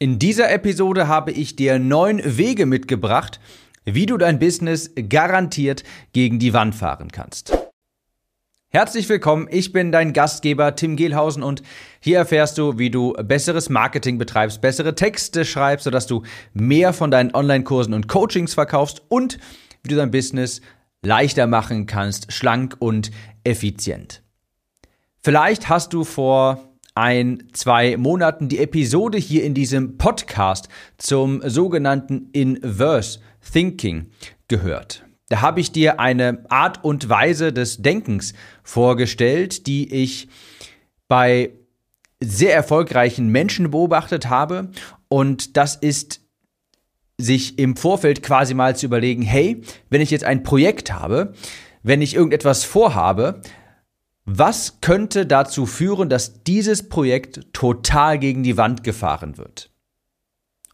In dieser Episode habe ich dir neun Wege mitgebracht, wie du dein Business garantiert gegen die Wand fahren kannst. Herzlich willkommen, ich bin dein Gastgeber Tim Gehlhausen und hier erfährst du, wie du besseres Marketing betreibst, bessere Texte schreibst, sodass du mehr von deinen Online-Kursen und Coachings verkaufst und wie du dein Business leichter machen kannst, schlank und effizient. Vielleicht hast du vor ein, zwei Monaten die Episode hier in diesem Podcast zum sogenannten Inverse Thinking gehört. Da habe ich dir eine Art und Weise des Denkens vorgestellt, die ich bei sehr erfolgreichen Menschen beobachtet habe. Und das ist sich im Vorfeld quasi mal zu überlegen, hey, wenn ich jetzt ein Projekt habe, wenn ich irgendetwas vorhabe, was könnte dazu führen, dass dieses Projekt total gegen die Wand gefahren wird?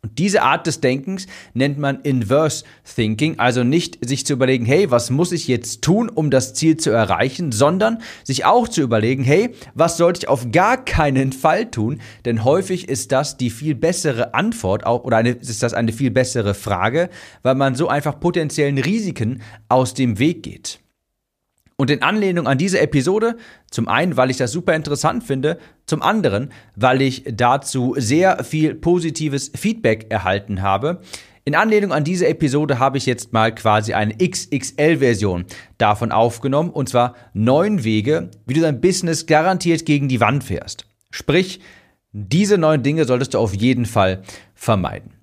Und diese Art des Denkens nennt man Inverse Thinking, also nicht sich zu überlegen, hey, was muss ich jetzt tun, um das Ziel zu erreichen, sondern sich auch zu überlegen, hey, was sollte ich auf gar keinen Fall tun, denn häufig ist das die viel bessere Antwort auch, oder eine, ist das eine viel bessere Frage, weil man so einfach potenziellen Risiken aus dem Weg geht. Und in Anlehnung an diese Episode, zum einen, weil ich das super interessant finde, zum anderen, weil ich dazu sehr viel positives Feedback erhalten habe. In Anlehnung an diese Episode habe ich jetzt mal quasi eine XXL-Version davon aufgenommen, und zwar neun Wege, wie du dein Business garantiert gegen die Wand fährst. Sprich, diese neun Dinge solltest du auf jeden Fall vermeiden.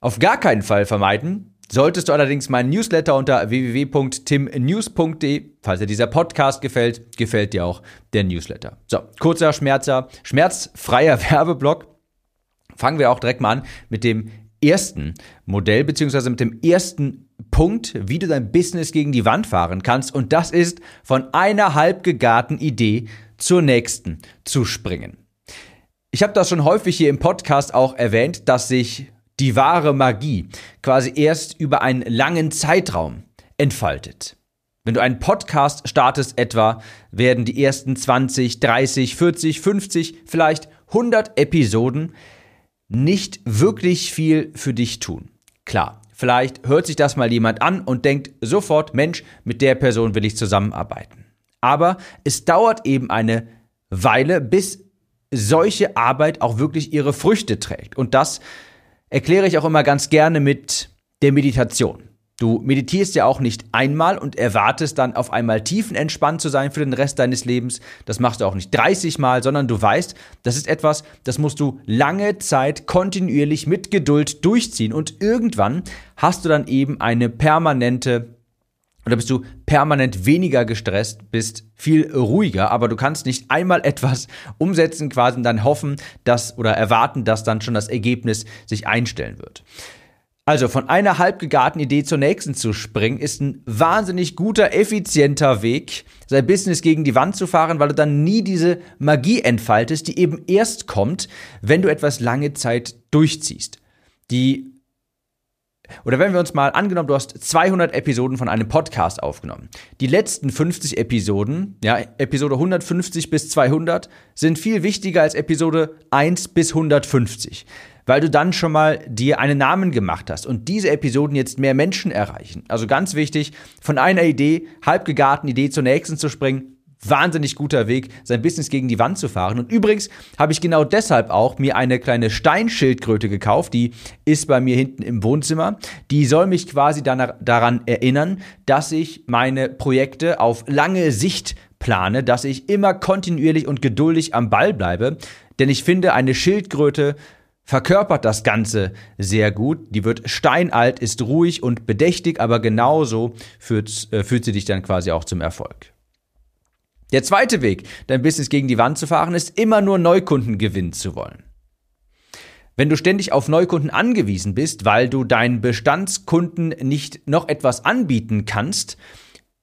Auf gar keinen Fall vermeiden Solltest du allerdings meinen Newsletter unter www.timnews.de, falls dir dieser Podcast gefällt, gefällt dir auch der Newsletter. So, kurzer Schmerzer, schmerzfreier Werbeblock. Fangen wir auch direkt mal an mit dem ersten Modell, beziehungsweise mit dem ersten Punkt, wie du dein Business gegen die Wand fahren kannst. Und das ist, von einer halbgegarten Idee zur nächsten zu springen. Ich habe das schon häufig hier im Podcast auch erwähnt, dass sich die wahre Magie quasi erst über einen langen Zeitraum entfaltet. Wenn du einen Podcast startest etwa, werden die ersten 20, 30, 40, 50, vielleicht 100 Episoden nicht wirklich viel für dich tun. Klar, vielleicht hört sich das mal jemand an und denkt sofort, Mensch, mit der Person will ich zusammenarbeiten. Aber es dauert eben eine Weile, bis solche Arbeit auch wirklich ihre Früchte trägt. Und das erkläre ich auch immer ganz gerne mit der Meditation. Du meditierst ja auch nicht einmal und erwartest dann auf einmal tiefenentspannt zu sein für den Rest deines Lebens. Das machst du auch nicht 30 Mal, sondern du weißt, das ist etwas, das musst du lange Zeit kontinuierlich mit Geduld durchziehen und irgendwann hast du dann eben eine permanente oder bist du permanent weniger gestresst, bist viel ruhiger, aber du kannst nicht einmal etwas umsetzen quasi dann hoffen, dass oder erwarten, dass dann schon das Ergebnis sich einstellen wird. Also von einer halbgegarten Idee zur nächsten zu springen, ist ein wahnsinnig guter, effizienter Weg, sein Business gegen die Wand zu fahren, weil du dann nie diese Magie entfaltest, die eben erst kommt, wenn du etwas lange Zeit durchziehst. Die oder wenn wir uns mal angenommen, du hast 200 Episoden von einem Podcast aufgenommen. Die letzten 50 Episoden, ja, Episode 150 bis 200, sind viel wichtiger als Episode 1 bis 150, weil du dann schon mal dir einen Namen gemacht hast und diese Episoden jetzt mehr Menschen erreichen. Also ganz wichtig, von einer Idee, halbgegarten Idee zur nächsten zu springen, wahnsinnig guter Weg, sein Business gegen die Wand zu fahren. Und übrigens habe ich genau deshalb auch mir eine kleine Steinschildkröte gekauft, die ist bei mir hinten im Wohnzimmer. Die soll mich quasi daran erinnern, dass ich meine Projekte auf lange Sicht plane, dass ich immer kontinuierlich und geduldig am Ball bleibe. Denn ich finde, eine Schildkröte verkörpert das Ganze sehr gut. Die wird steinalt, ist ruhig und bedächtig, aber genauso führt, äh, führt sie dich dann quasi auch zum Erfolg. Der zweite Weg, dein Business gegen die Wand zu fahren, ist immer nur Neukunden gewinnen zu wollen. Wenn du ständig auf Neukunden angewiesen bist, weil du deinen Bestandskunden nicht noch etwas anbieten kannst,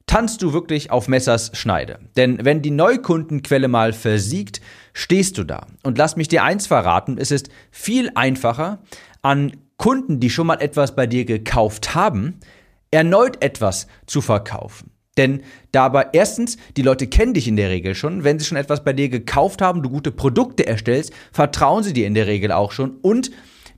tanzt du wirklich auf Messers Schneide. Denn wenn die Neukundenquelle mal versiegt, stehst du da. Und lass mich dir eins verraten, es ist viel einfacher, an Kunden, die schon mal etwas bei dir gekauft haben, erneut etwas zu verkaufen. Denn dabei, erstens, die Leute kennen dich in der Regel schon. Wenn sie schon etwas bei dir gekauft haben, du gute Produkte erstellst, vertrauen sie dir in der Regel auch schon. Und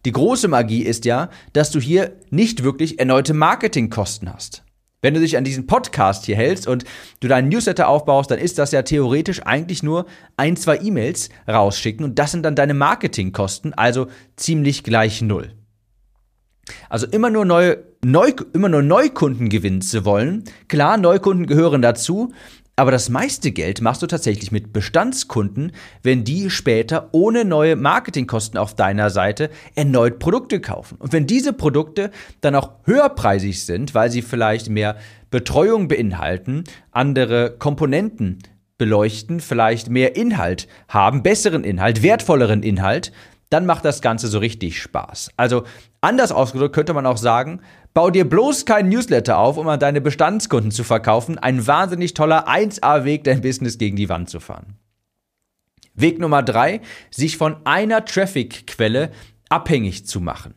die große Magie ist ja, dass du hier nicht wirklich erneute Marketingkosten hast. Wenn du dich an diesen Podcast hier hältst und du deinen Newsletter aufbaust, dann ist das ja theoretisch eigentlich nur ein, zwei E-Mails rausschicken und das sind dann deine Marketingkosten, also ziemlich gleich null. Also immer nur neue, neu, immer nur Neukunden gewinnen zu wollen. Klar, Neukunden gehören dazu, aber das meiste Geld machst du tatsächlich mit Bestandskunden, wenn die später ohne neue Marketingkosten auf deiner Seite erneut Produkte kaufen. Und wenn diese Produkte dann auch höherpreisig sind, weil sie vielleicht mehr Betreuung beinhalten, andere Komponenten beleuchten, vielleicht mehr Inhalt haben, besseren Inhalt, wertvolleren Inhalt, dann macht das Ganze so richtig Spaß. Also anders ausgedrückt könnte man auch sagen, bau dir bloß keinen Newsletter auf, um an deine Bestandskunden zu verkaufen. Ein wahnsinnig toller 1A-Weg, dein Business gegen die Wand zu fahren. Weg Nummer drei, sich von einer Traffic-Quelle abhängig zu machen.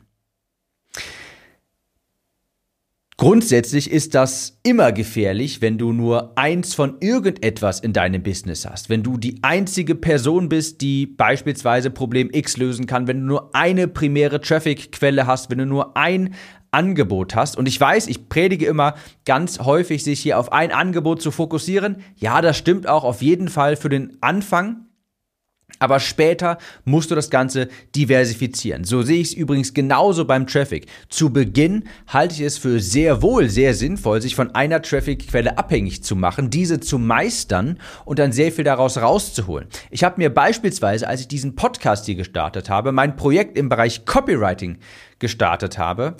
Grundsätzlich ist das immer gefährlich, wenn du nur eins von irgendetwas in deinem Business hast. Wenn du die einzige Person bist, die beispielsweise Problem X lösen kann, wenn du nur eine primäre Traffic-Quelle hast, wenn du nur ein Angebot hast. Und ich weiß, ich predige immer ganz häufig, sich hier auf ein Angebot zu fokussieren. Ja, das stimmt auch auf jeden Fall für den Anfang. Aber später musst du das Ganze diversifizieren. So sehe ich es übrigens genauso beim Traffic. Zu Beginn halte ich es für sehr wohl sehr sinnvoll, sich von einer Traffic-Quelle abhängig zu machen, diese zu meistern und dann sehr viel daraus rauszuholen. Ich habe mir beispielsweise, als ich diesen Podcast hier gestartet habe, mein Projekt im Bereich Copywriting gestartet habe,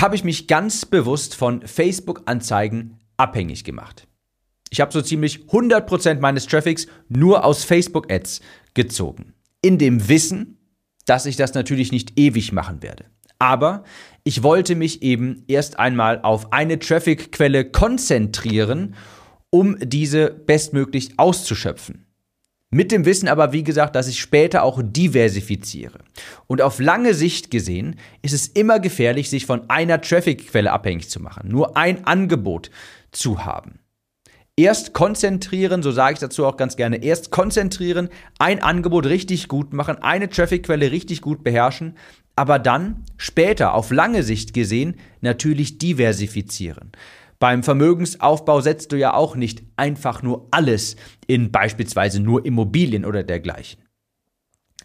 habe ich mich ganz bewusst von Facebook-Anzeigen abhängig gemacht. Ich habe so ziemlich 100% meines Traffics nur aus Facebook-Ads gezogen. In dem Wissen, dass ich das natürlich nicht ewig machen werde. Aber ich wollte mich eben erst einmal auf eine Traffic-Quelle konzentrieren, um diese bestmöglich auszuschöpfen. Mit dem Wissen aber, wie gesagt, dass ich später auch diversifiziere. Und auf lange Sicht gesehen ist es immer gefährlich, sich von einer Traffic-Quelle abhängig zu machen, nur ein Angebot zu haben. Erst konzentrieren, so sage ich dazu auch ganz gerne, erst konzentrieren, ein Angebot richtig gut machen, eine Traffic-Quelle richtig gut beherrschen, aber dann später auf lange Sicht gesehen natürlich diversifizieren. Beim Vermögensaufbau setzt du ja auch nicht einfach nur alles in beispielsweise nur Immobilien oder dergleichen.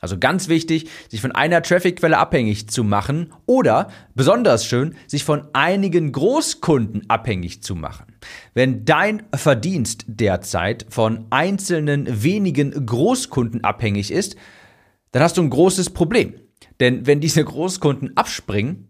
Also ganz wichtig, sich von einer Traffic-Quelle abhängig zu machen oder, besonders schön, sich von einigen Großkunden abhängig zu machen. Wenn dein Verdienst derzeit von einzelnen wenigen Großkunden abhängig ist, dann hast du ein großes Problem. Denn wenn diese Großkunden abspringen,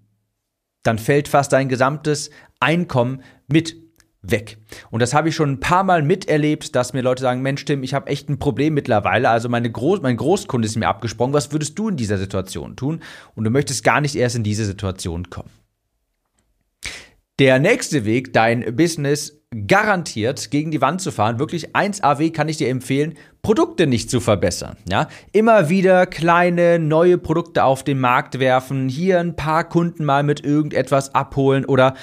dann fällt fast dein gesamtes Einkommen mit weg. Und das habe ich schon ein paar Mal miterlebt, dass mir Leute sagen, Mensch Tim, ich habe echt ein Problem mittlerweile, also meine Groß mein Großkunde ist mir abgesprungen, was würdest du in dieser Situation tun? Und du möchtest gar nicht erst in diese Situation kommen. Der nächste Weg, dein Business garantiert gegen die Wand zu fahren, wirklich 1AW kann ich dir empfehlen, Produkte nicht zu verbessern. Ja? Immer wieder kleine neue Produkte auf den Markt werfen, hier ein paar Kunden mal mit irgendetwas abholen oder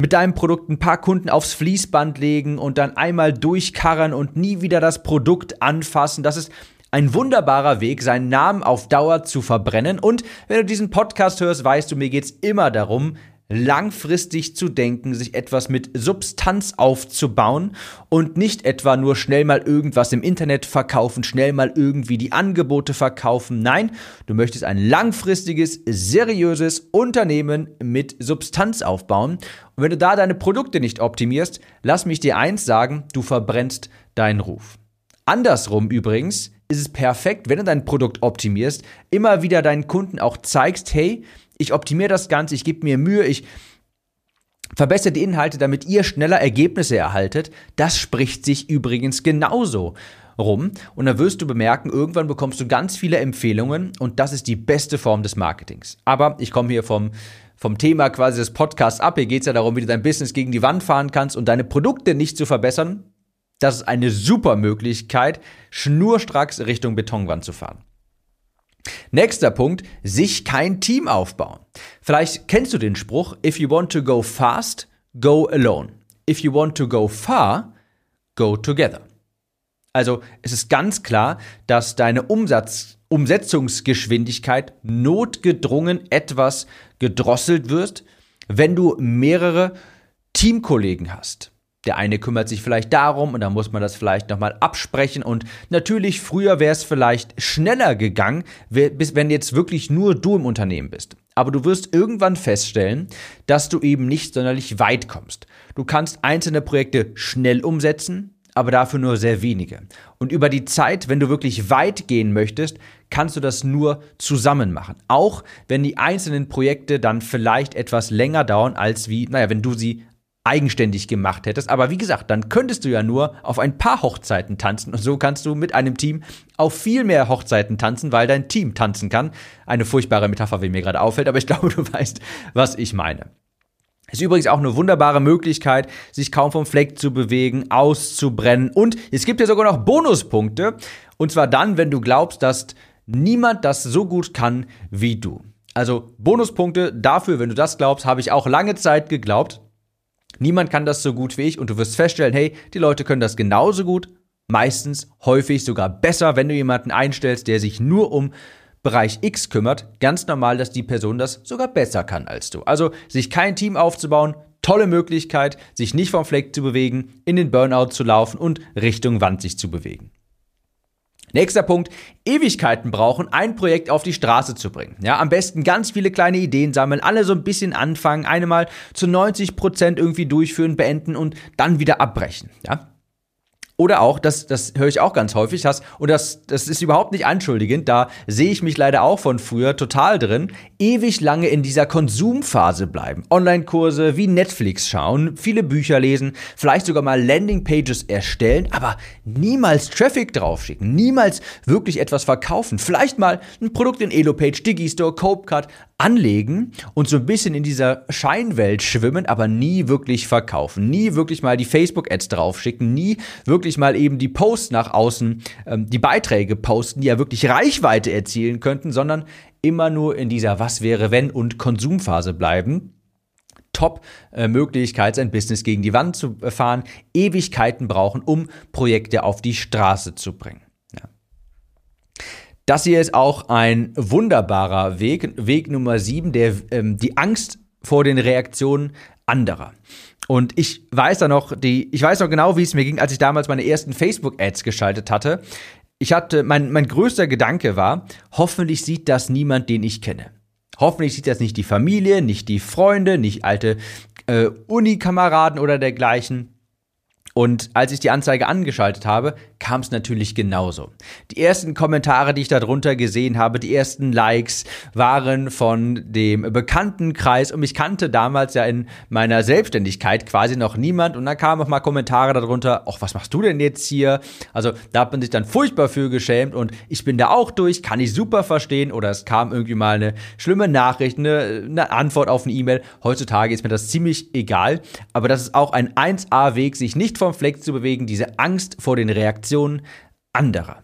mit deinem Produkt ein paar Kunden aufs Fließband legen und dann einmal durchkarren und nie wieder das Produkt anfassen. Das ist ein wunderbarer Weg, seinen Namen auf Dauer zu verbrennen. Und wenn du diesen Podcast hörst, weißt du, mir geht's immer darum, langfristig zu denken, sich etwas mit Substanz aufzubauen und nicht etwa nur schnell mal irgendwas im Internet verkaufen, schnell mal irgendwie die Angebote verkaufen. Nein, du möchtest ein langfristiges, seriöses Unternehmen mit Substanz aufbauen. Und wenn du da deine Produkte nicht optimierst, lass mich dir eins sagen, du verbrennst deinen Ruf. Andersrum übrigens ist es perfekt, wenn du dein Produkt optimierst, immer wieder deinen Kunden auch zeigst, hey, ich optimiere das Ganze, ich gebe mir Mühe, ich verbessere die Inhalte, damit ihr schneller Ergebnisse erhaltet. Das spricht sich übrigens genauso rum. Und da wirst du bemerken, irgendwann bekommst du ganz viele Empfehlungen und das ist die beste Form des Marketings. Aber ich komme hier vom, vom Thema quasi des Podcasts ab. Hier geht es ja darum, wie du dein Business gegen die Wand fahren kannst und deine Produkte nicht zu verbessern. Das ist eine super Möglichkeit, schnurstracks Richtung Betonwand zu fahren. Nächster Punkt, sich kein Team aufbauen. Vielleicht kennst du den Spruch, if you want to go fast, go alone. if you want to go far, go together. Also es ist ganz klar, dass deine Umsatz, Umsetzungsgeschwindigkeit notgedrungen etwas gedrosselt wird, wenn du mehrere Teamkollegen hast. Der eine kümmert sich vielleicht darum und dann muss man das vielleicht nochmal absprechen. Und natürlich, früher wäre es vielleicht schneller gegangen, wenn jetzt wirklich nur du im Unternehmen bist. Aber du wirst irgendwann feststellen, dass du eben nicht sonderlich weit kommst. Du kannst einzelne Projekte schnell umsetzen, aber dafür nur sehr wenige. Und über die Zeit, wenn du wirklich weit gehen möchtest, kannst du das nur zusammen machen. Auch wenn die einzelnen Projekte dann vielleicht etwas länger dauern, als wie, naja, wenn du sie eigenständig gemacht hättest. Aber wie gesagt, dann könntest du ja nur auf ein paar Hochzeiten tanzen und so kannst du mit einem Team auf viel mehr Hochzeiten tanzen, weil dein Team tanzen kann. Eine furchtbare Metapher, wie mir gerade auffällt, aber ich glaube, du weißt, was ich meine. Ist übrigens auch eine wunderbare Möglichkeit, sich kaum vom Fleck zu bewegen, auszubrennen. Und es gibt ja sogar noch Bonuspunkte. Und zwar dann, wenn du glaubst, dass niemand das so gut kann wie du. Also Bonuspunkte dafür, wenn du das glaubst, habe ich auch lange Zeit geglaubt. Niemand kann das so gut wie ich und du wirst feststellen, hey, die Leute können das genauso gut, meistens, häufig sogar besser, wenn du jemanden einstellst, der sich nur um Bereich X kümmert, ganz normal, dass die Person das sogar besser kann als du. Also sich kein Team aufzubauen, tolle Möglichkeit, sich nicht vom Fleck zu bewegen, in den Burnout zu laufen und Richtung Wand sich zu bewegen. Nächster Punkt, Ewigkeiten brauchen, ein Projekt auf die Straße zu bringen. Ja, am besten ganz viele kleine Ideen sammeln, alle so ein bisschen anfangen, eine mal zu 90 Prozent irgendwie durchführen, beenden und dann wieder abbrechen. Ja, oder auch, das, das höre ich auch ganz häufig, das, und das, das ist überhaupt nicht anschuldigend, da sehe ich mich leider auch von früher total drin, ewig lange in dieser Konsumphase bleiben. Online-Kurse wie Netflix schauen, viele Bücher lesen, vielleicht sogar mal Landingpages erstellen, aber niemals Traffic draufschicken, niemals wirklich etwas verkaufen. Vielleicht mal ein Produkt in Elopage, Digistore, Copecard anlegen und so ein bisschen in dieser Scheinwelt schwimmen, aber nie wirklich verkaufen, nie wirklich mal die Facebook-Ads draufschicken, nie wirklich mal eben die Posts nach außen, ähm, die Beiträge posten, die ja wirklich Reichweite erzielen könnten, sondern immer nur in dieser Was wäre wenn und Konsumphase bleiben. Top-Möglichkeit, sein Business gegen die Wand zu fahren, Ewigkeiten brauchen, um Projekte auf die Straße zu bringen. Das hier ist auch ein wunderbarer Weg, Weg Nummer 7, der ähm, die Angst vor den Reaktionen anderer. Und ich weiß da noch, die, ich weiß noch genau, wie es mir ging, als ich damals meine ersten Facebook-Ads geschaltet hatte. Ich hatte, mein, mein größter Gedanke war, hoffentlich sieht das niemand, den ich kenne. Hoffentlich sieht das nicht die Familie, nicht die Freunde, nicht alte äh, Unikameraden oder dergleichen. Und als ich die Anzeige angeschaltet habe, kam es natürlich genauso. Die ersten Kommentare, die ich darunter gesehen habe, die ersten Likes waren von dem Bekanntenkreis und mich kannte damals ja in meiner Selbstständigkeit quasi noch niemand und dann kamen auch mal Kommentare darunter, ach, was machst du denn jetzt hier? Also da hat man sich dann furchtbar für geschämt und ich bin da auch durch, kann ich super verstehen oder es kam irgendwie mal eine schlimme Nachricht, eine, eine Antwort auf eine E-Mail. Heutzutage ist mir das ziemlich egal, aber das ist auch ein 1A-Weg, sich nicht vom Fleck zu bewegen, diese Angst vor den Reaktionen anderer.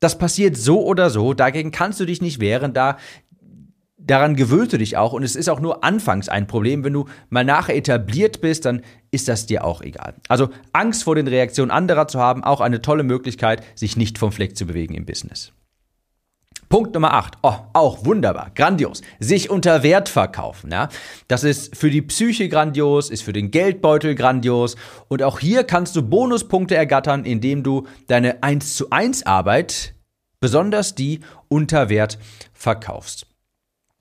Das passiert so oder so, dagegen kannst du dich nicht wehren, da daran gewöhnst du dich auch und es ist auch nur anfangs ein Problem. Wenn du mal nachher etabliert bist, dann ist das dir auch egal. Also Angst vor den Reaktionen anderer zu haben, auch eine tolle Möglichkeit, sich nicht vom Fleck zu bewegen im Business. Punkt Nummer 8. Oh, auch wunderbar, grandios. Sich unter Wert verkaufen. Ja? Das ist für die Psyche grandios, ist für den Geldbeutel grandios. Und auch hier kannst du Bonuspunkte ergattern, indem du deine 1 zu 1 Arbeit, besonders die unter Wert, verkaufst.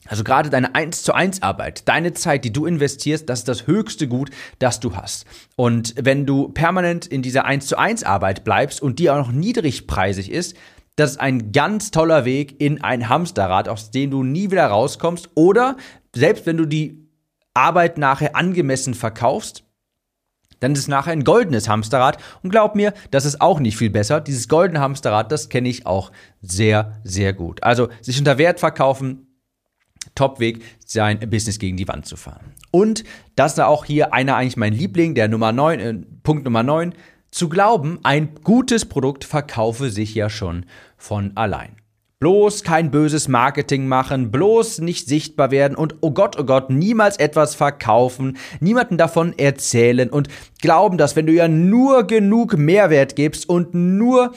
Also gerade deine 1 zu 1 Arbeit, deine Zeit, die du investierst, das ist das höchste Gut, das du hast. Und wenn du permanent in dieser 1 zu 1 Arbeit bleibst und die auch noch niedrigpreisig ist, das ist ein ganz toller Weg in ein Hamsterrad, aus dem du nie wieder rauskommst. Oder selbst wenn du die Arbeit nachher angemessen verkaufst, dann ist es nachher ein goldenes Hamsterrad. Und glaub mir, das ist auch nicht viel besser. Dieses goldene Hamsterrad, das kenne ich auch sehr, sehr gut. Also sich unter Wert verkaufen, Top-Weg, sein Business gegen die Wand zu fahren. Und das ist auch hier einer eigentlich mein Liebling, der Nummer 9, äh, Punkt Nummer 9, zu glauben, ein gutes Produkt verkaufe sich ja schon von allein. Bloß kein böses Marketing machen, bloß nicht sichtbar werden und oh Gott, oh Gott, niemals etwas verkaufen, niemanden davon erzählen und glauben, dass wenn du ja nur genug Mehrwert gibst und nur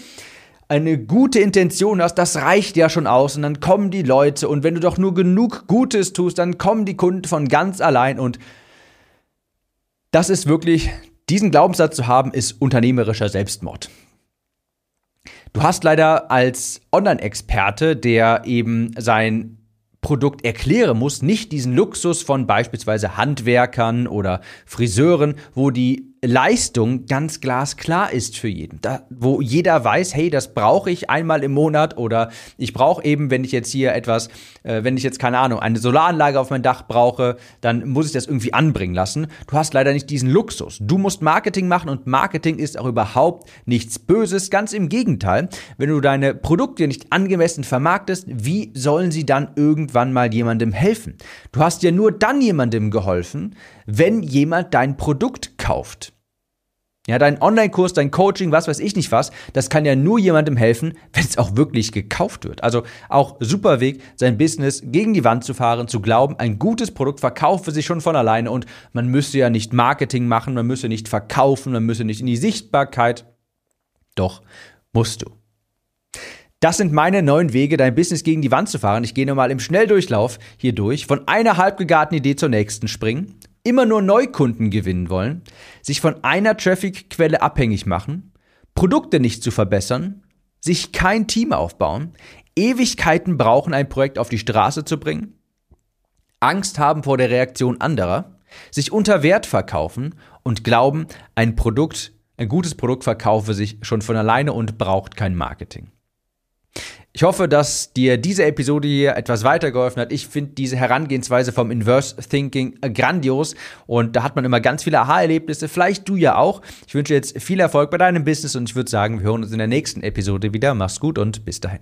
eine gute Intention hast, das reicht ja schon aus und dann kommen die Leute und wenn du doch nur genug Gutes tust, dann kommen die Kunden von ganz allein und das ist wirklich, diesen Glaubenssatz zu haben, ist unternehmerischer Selbstmord. Du hast leider als Online-Experte, der eben sein Produkt erklären muss, nicht diesen Luxus von beispielsweise Handwerkern oder Friseuren, wo die Leistung ganz glasklar ist für jeden. Da, wo jeder weiß, hey, das brauche ich einmal im Monat oder ich brauche eben, wenn ich jetzt hier etwas, äh, wenn ich jetzt keine Ahnung, eine Solaranlage auf mein Dach brauche, dann muss ich das irgendwie anbringen lassen. Du hast leider nicht diesen Luxus. Du musst Marketing machen und Marketing ist auch überhaupt nichts Böses. Ganz im Gegenteil. Wenn du deine Produkte nicht angemessen vermarktest, wie sollen sie dann irgendwann mal jemandem helfen? Du hast ja nur dann jemandem geholfen, wenn jemand dein Produkt kauft. Ja, dein Online-Kurs, dein Coaching, was weiß ich nicht was, das kann ja nur jemandem helfen, wenn es auch wirklich gekauft wird. Also auch super Weg, sein Business gegen die Wand zu fahren, zu glauben, ein gutes Produkt verkaufe sich schon von alleine und man müsse ja nicht Marketing machen, man müsse nicht verkaufen, man müsse nicht in die Sichtbarkeit. Doch, musst du. Das sind meine neun Wege, dein Business gegen die Wand zu fahren. Ich gehe nochmal im Schnelldurchlauf hier durch. Von einer halbgegarten Idee zur nächsten springen immer nur Neukunden gewinnen wollen, sich von einer Traffic-Quelle abhängig machen, Produkte nicht zu verbessern, sich kein Team aufbauen, Ewigkeiten brauchen, ein Projekt auf die Straße zu bringen, Angst haben vor der Reaktion anderer, sich unter Wert verkaufen und glauben, ein Produkt, ein gutes Produkt verkaufe sich schon von alleine und braucht kein Marketing. Ich hoffe, dass dir diese Episode hier etwas weitergeholfen hat. Ich finde diese Herangehensweise vom Inverse Thinking grandios und da hat man immer ganz viele Aha-Erlebnisse. Vielleicht du ja auch. Ich wünsche jetzt viel Erfolg bei deinem Business und ich würde sagen, wir hören uns in der nächsten Episode wieder. Mach's gut und bis dahin.